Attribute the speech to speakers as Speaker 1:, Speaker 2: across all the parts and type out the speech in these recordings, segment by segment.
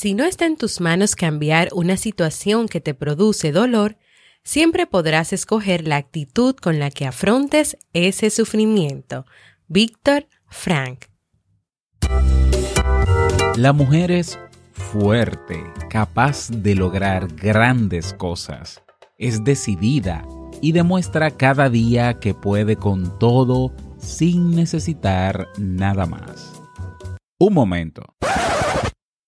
Speaker 1: Si no está en tus manos cambiar una situación que te produce dolor, siempre podrás escoger la actitud con la que afrontes ese sufrimiento. Víctor Frank.
Speaker 2: La mujer es fuerte, capaz de lograr grandes cosas. Es decidida y demuestra cada día que puede con todo sin necesitar nada más. Un momento.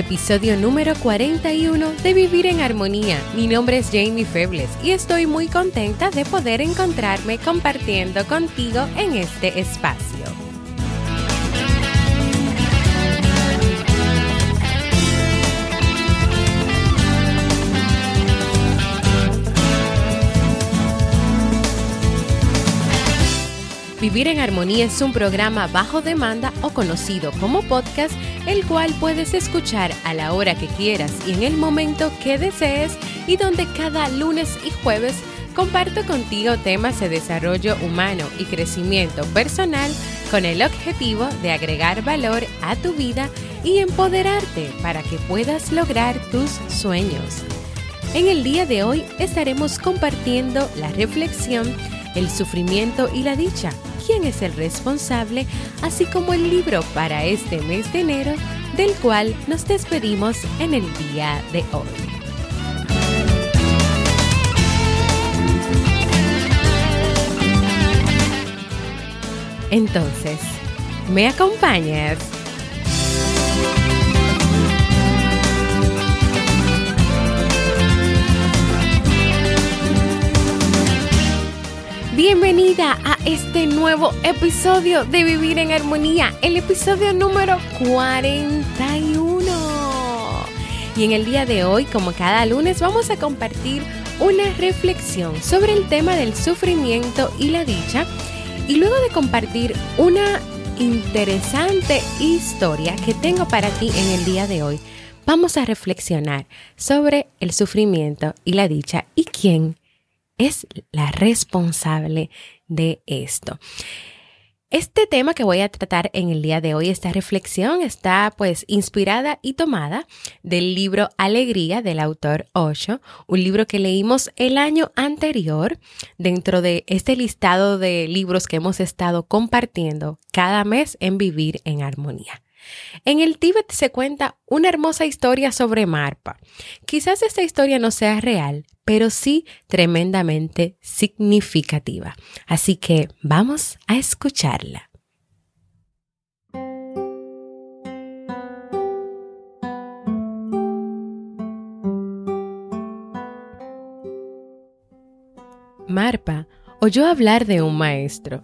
Speaker 1: Episodio número 41 de Vivir en Armonía. Mi nombre es Jamie Febles y estoy muy contenta de poder encontrarme compartiendo contigo en este espacio. Vivir en Armonía es un programa bajo demanda o conocido como podcast, el cual puedes escuchar a la hora que quieras y en el momento que desees y donde cada lunes y jueves comparto contigo temas de desarrollo humano y crecimiento personal con el objetivo de agregar valor a tu vida y empoderarte para que puedas lograr tus sueños. En el día de hoy estaremos compartiendo la reflexión, el sufrimiento y la dicha quién es el responsable, así como el libro para este mes de enero, del cual nos despedimos en el día de hoy. Entonces, ¿me acompañas? Bienvenida a este nuevo episodio de Vivir en Armonía, el episodio número 41. Y en el día de hoy, como cada lunes, vamos a compartir una reflexión sobre el tema del sufrimiento y la dicha. Y luego de compartir una interesante historia que tengo para ti en el día de hoy, vamos a reflexionar sobre el sufrimiento y la dicha y quién es la responsable de esto. Este tema que voy a tratar en el día de hoy, esta reflexión, está pues inspirada y tomada del libro Alegría del autor Osho, un libro que leímos el año anterior dentro de este listado de libros que hemos estado compartiendo cada mes en Vivir en Armonía. En el Tíbet se cuenta una hermosa historia sobre Marpa. Quizás esta historia no sea real, pero sí tremendamente significativa. Así que vamos a escucharla. Marpa oyó hablar de un maestro.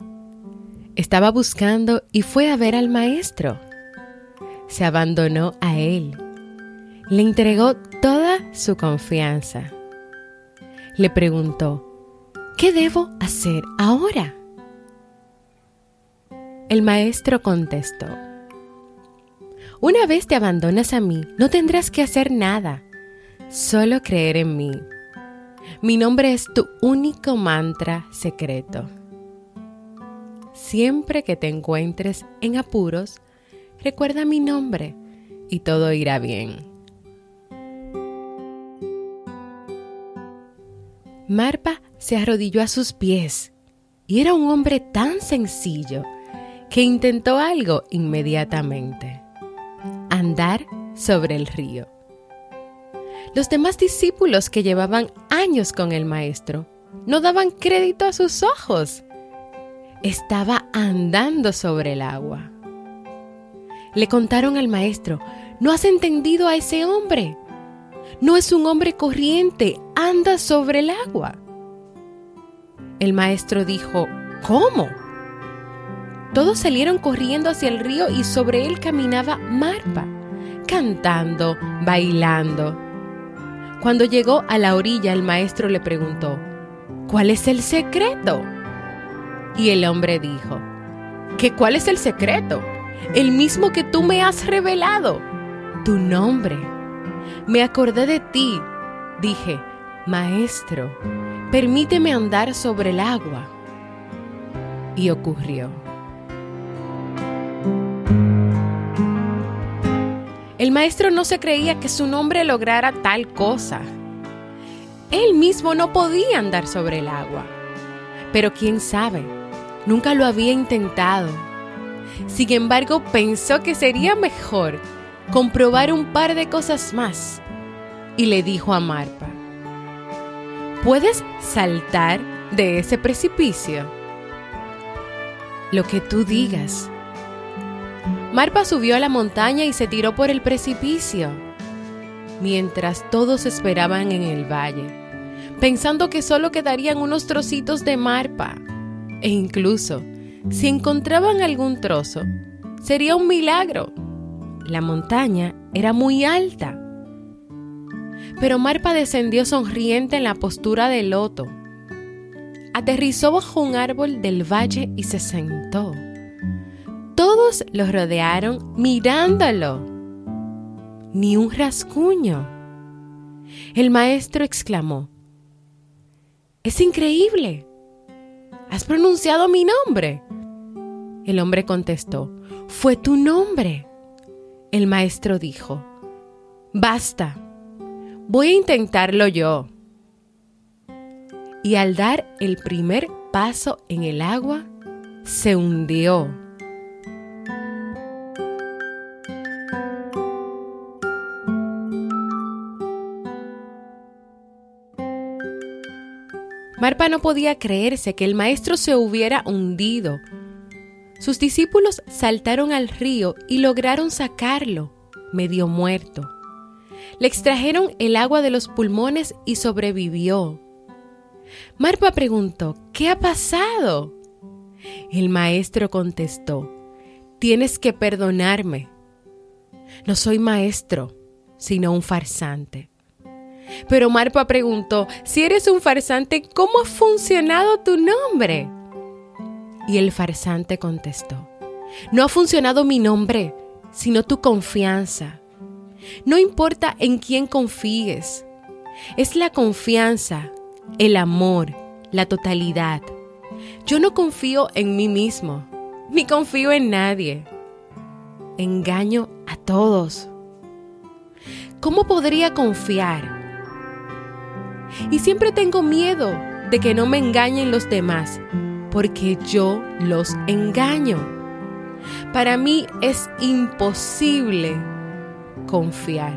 Speaker 1: Estaba buscando y fue a ver al maestro se abandonó a Él. Le entregó toda su confianza. Le preguntó, ¿qué debo hacer ahora? El maestro contestó, una vez te abandonas a mí, no tendrás que hacer nada, solo creer en mí. Mi nombre es tu único mantra secreto. Siempre que te encuentres en apuros, recuerda mi nombre y todo irá bien. Marpa se arrodilló a sus pies y era un hombre tan sencillo que intentó algo inmediatamente, andar sobre el río. Los demás discípulos que llevaban años con el maestro no daban crédito a sus ojos. Estaba andando sobre el agua. Le contaron al maestro, no has entendido a ese hombre. No es un hombre corriente, anda sobre el agua. El maestro dijo, ¿cómo? Todos salieron corriendo hacia el río y sobre él caminaba Marpa, cantando, bailando. Cuando llegó a la orilla, el maestro le preguntó, ¿cuál es el secreto? Y el hombre dijo, ¿qué cuál es el secreto? El mismo que tú me has revelado, tu nombre. Me acordé de ti. Dije, Maestro, permíteme andar sobre el agua. Y ocurrió. El maestro no se creía que su nombre lograra tal cosa. Él mismo no podía andar sobre el agua. Pero quién sabe, nunca lo había intentado. Sin embargo, pensó que sería mejor comprobar un par de cosas más. Y le dijo a Marpa, ¿puedes saltar de ese precipicio? Lo que tú digas, Marpa subió a la montaña y se tiró por el precipicio, mientras todos esperaban en el valle, pensando que solo quedarían unos trocitos de Marpa. E incluso, si encontraban algún trozo, sería un milagro. La montaña era muy alta. Pero Marpa descendió sonriente en la postura de loto. Aterrizó bajo un árbol del valle y se sentó. Todos lo rodearon mirándolo. Ni un rasguño. El maestro exclamó, Es increíble. ¿Has pronunciado mi nombre? El hombre contestó, Fue tu nombre. El maestro dijo, Basta, voy a intentarlo yo. Y al dar el primer paso en el agua, se hundió. Marpa no podía creerse que el maestro se hubiera hundido. Sus discípulos saltaron al río y lograron sacarlo, medio muerto. Le extrajeron el agua de los pulmones y sobrevivió. Marpa preguntó, ¿qué ha pasado? El maestro contestó, tienes que perdonarme. No soy maestro, sino un farsante. Pero Marpa preguntó, si eres un farsante, ¿cómo ha funcionado tu nombre? Y el farsante contestó, no ha funcionado mi nombre, sino tu confianza. No importa en quién confíes, es la confianza, el amor, la totalidad. Yo no confío en mí mismo, ni confío en nadie. Engaño a todos. ¿Cómo podría confiar y siempre tengo miedo de que no me engañen los demás, porque yo los engaño. Para mí es imposible confiar.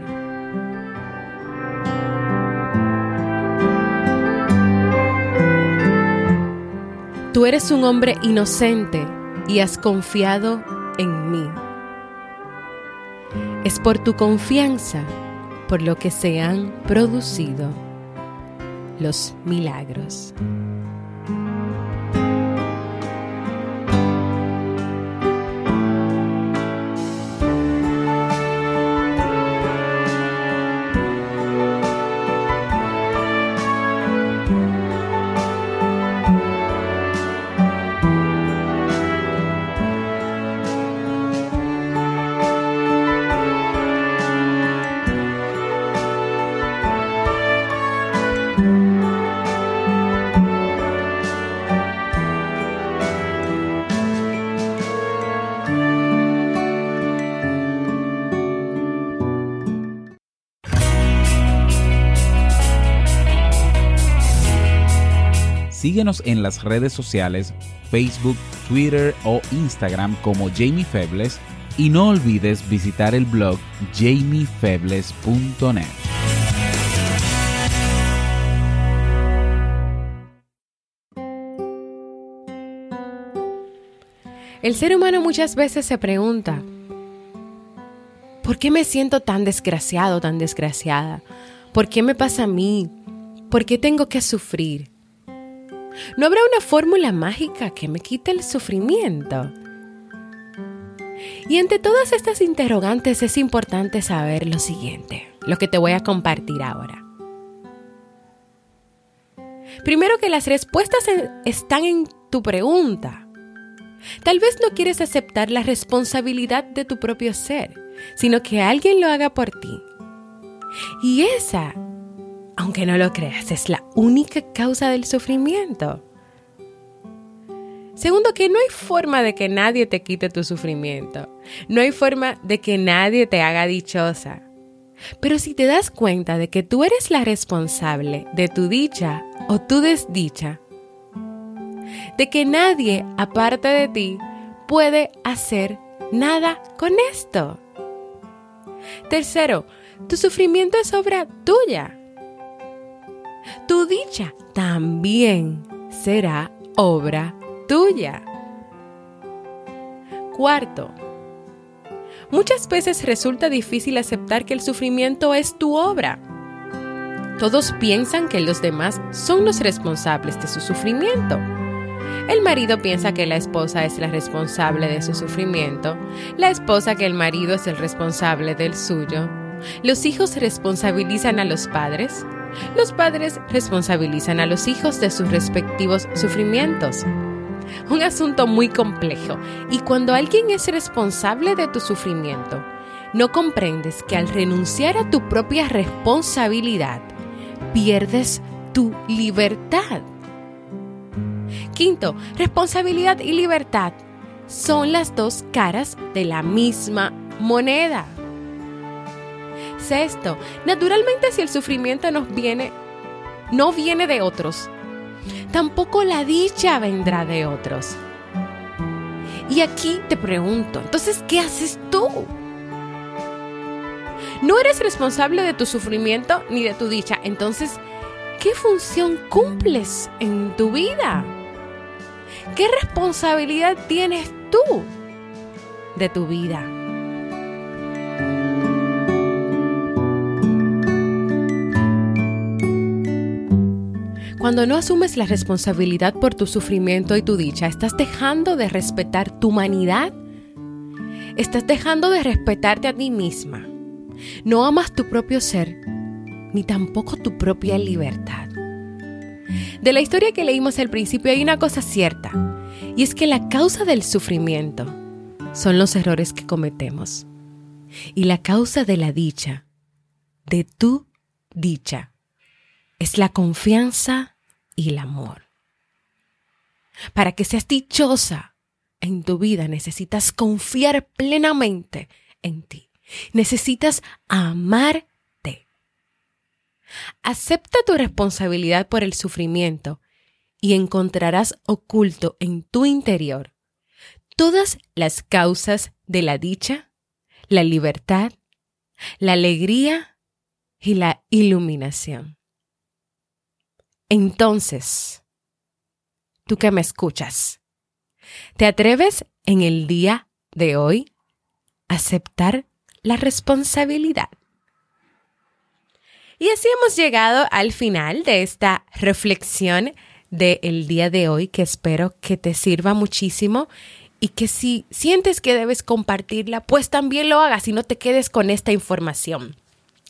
Speaker 1: Tú eres un hombre inocente y has confiado en mí. Es por tu confianza por lo que se han producido los milagros.
Speaker 2: Síguenos en las redes sociales, Facebook, Twitter o Instagram como Jamie Febles y no olvides visitar el blog jamiefebles.net.
Speaker 1: El ser humano muchas veces se pregunta, ¿por qué me siento tan desgraciado, tan desgraciada? ¿Por qué me pasa a mí? ¿Por qué tengo que sufrir? ¿No habrá una fórmula mágica que me quite el sufrimiento? Y entre todas estas interrogantes es importante saber lo siguiente, lo que te voy a compartir ahora. Primero que las respuestas están en tu pregunta. Tal vez no quieres aceptar la responsabilidad de tu propio ser, sino que alguien lo haga por ti. Y esa, aunque no lo creas, es la única causa del sufrimiento. Segundo, que no hay forma de que nadie te quite tu sufrimiento. No hay forma de que nadie te haga dichosa. Pero si te das cuenta de que tú eres la responsable de tu dicha o tu desdicha, de que nadie aparte de ti puede hacer nada con esto. Tercero, tu sufrimiento es obra tuya. Tu dicha también será obra tuya. Cuarto, muchas veces resulta difícil aceptar que el sufrimiento es tu obra. Todos piensan que los demás son los responsables de su sufrimiento. El marido piensa que la esposa es la responsable de su sufrimiento, la esposa que el marido es el responsable del suyo. Los hijos responsabilizan a los padres, los padres responsabilizan a los hijos de sus respectivos sufrimientos un asunto muy complejo. Y cuando alguien es responsable de tu sufrimiento, no comprendes que al renunciar a tu propia responsabilidad, pierdes tu libertad. Quinto, responsabilidad y libertad son las dos caras de la misma moneda. Sexto, naturalmente si el sufrimiento nos viene, no viene de otros, tampoco la dicha vendrá de otros. Y aquí te pregunto, entonces, ¿qué haces tú? No eres responsable de tu sufrimiento ni de tu dicha. Entonces, ¿qué función cumples en tu vida? ¿Qué responsabilidad tienes tú de tu vida? Cuando no asumes la responsabilidad por tu sufrimiento y tu dicha, estás dejando de respetar tu humanidad. Estás dejando de respetarte a ti misma. No amas tu propio ser, ni tampoco tu propia libertad. De la historia que leímos al principio hay una cosa cierta, y es que la causa del sufrimiento son los errores que cometemos. Y la causa de la dicha, de tu dicha, es la confianza y el amor. Para que seas dichosa en tu vida necesitas confiar plenamente en ti. Necesitas amarte. Acepta tu responsabilidad por el sufrimiento y encontrarás oculto en tu interior todas las causas de la dicha, la libertad, la alegría y la iluminación. Entonces, tú que me escuchas, ¿te atreves en el día de hoy a aceptar la responsabilidad? Y así hemos llegado al final de esta reflexión del día de hoy que espero que te sirva muchísimo y que si sientes que debes compartirla, pues también lo hagas y no te quedes con esta información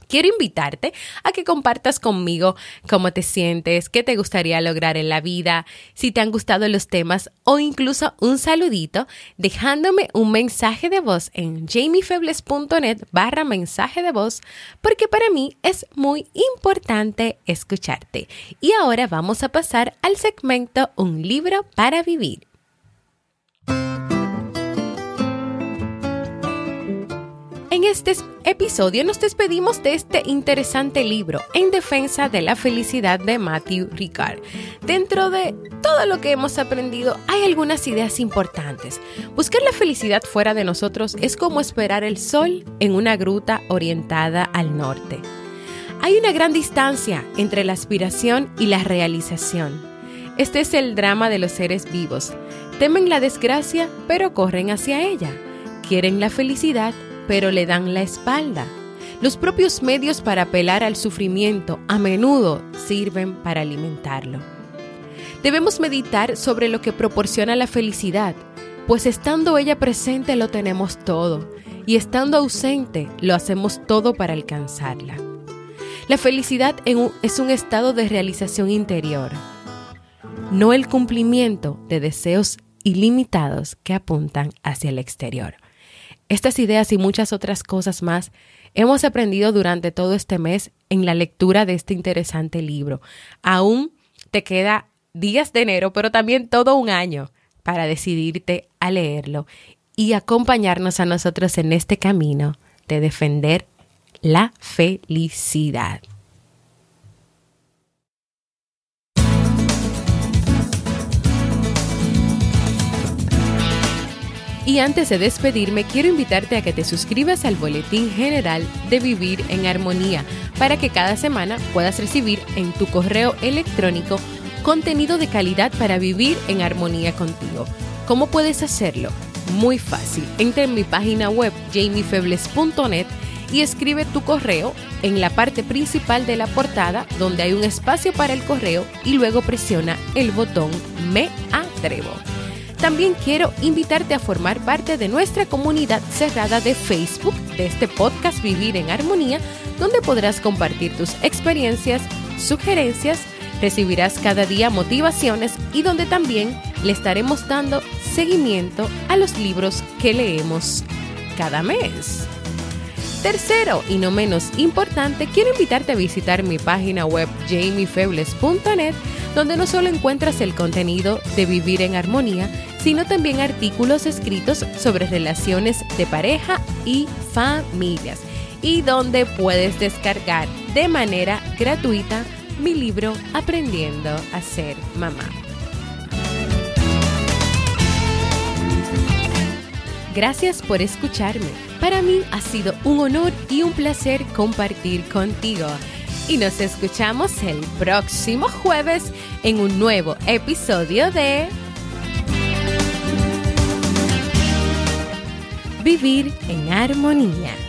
Speaker 1: quiero invitarte a que compartas conmigo cómo te sientes, qué te gustaría lograr en la vida, si te han gustado los temas o incluso un saludito dejándome un mensaje de voz en jamiefebles.net barra mensaje de voz porque para mí es muy importante escucharte. Y ahora vamos a pasar al segmento Un libro para vivir. En este episodio nos despedimos de este interesante libro En defensa de la felicidad de Matthew Ricard. Dentro de todo lo que hemos aprendido hay algunas ideas importantes. Buscar la felicidad fuera de nosotros es como esperar el sol en una gruta orientada al norte. Hay una gran distancia entre la aspiración y la realización. Este es el drama de los seres vivos. Temen la desgracia, pero corren hacia ella. Quieren la felicidad, pero le dan la espalda. Los propios medios para apelar al sufrimiento a menudo sirven para alimentarlo. Debemos meditar sobre lo que proporciona la felicidad, pues estando ella presente lo tenemos todo y estando ausente lo hacemos todo para alcanzarla. La felicidad es un estado de realización interior, no el cumplimiento de deseos ilimitados que apuntan hacia el exterior. Estas ideas y muchas otras cosas más hemos aprendido durante todo este mes en la lectura de este interesante libro. Aún te queda días de enero, pero también todo un año para decidirte a leerlo y acompañarnos a nosotros en este camino de defender la felicidad. Y antes de despedirme, quiero invitarte a que te suscribas al Boletín General de Vivir en Armonía para que cada semana puedas recibir en tu correo electrónico contenido de calidad para vivir en armonía contigo. ¿Cómo puedes hacerlo? Muy fácil. Entra en mi página web jamiefebles.net y escribe tu correo en la parte principal de la portada donde hay un espacio para el correo y luego presiona el botón Me atrevo. También quiero invitarte a formar parte de nuestra comunidad cerrada de Facebook de este podcast Vivir en Armonía, donde podrás compartir tus experiencias, sugerencias, recibirás cada día motivaciones y donde también le estaremos dando seguimiento a los libros que leemos cada mes. Tercero y no menos importante, quiero invitarte a visitar mi página web jamiefebles.net, donde no solo encuentras el contenido de Vivir en Armonía, sino también artículos escritos sobre relaciones de pareja y familias, y donde puedes descargar de manera gratuita mi libro Aprendiendo a ser mamá. Gracias por escucharme. Para mí ha sido un honor y un placer compartir contigo. Y nos escuchamos el próximo jueves en un nuevo episodio de Vivir en Armonía.